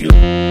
Brasil.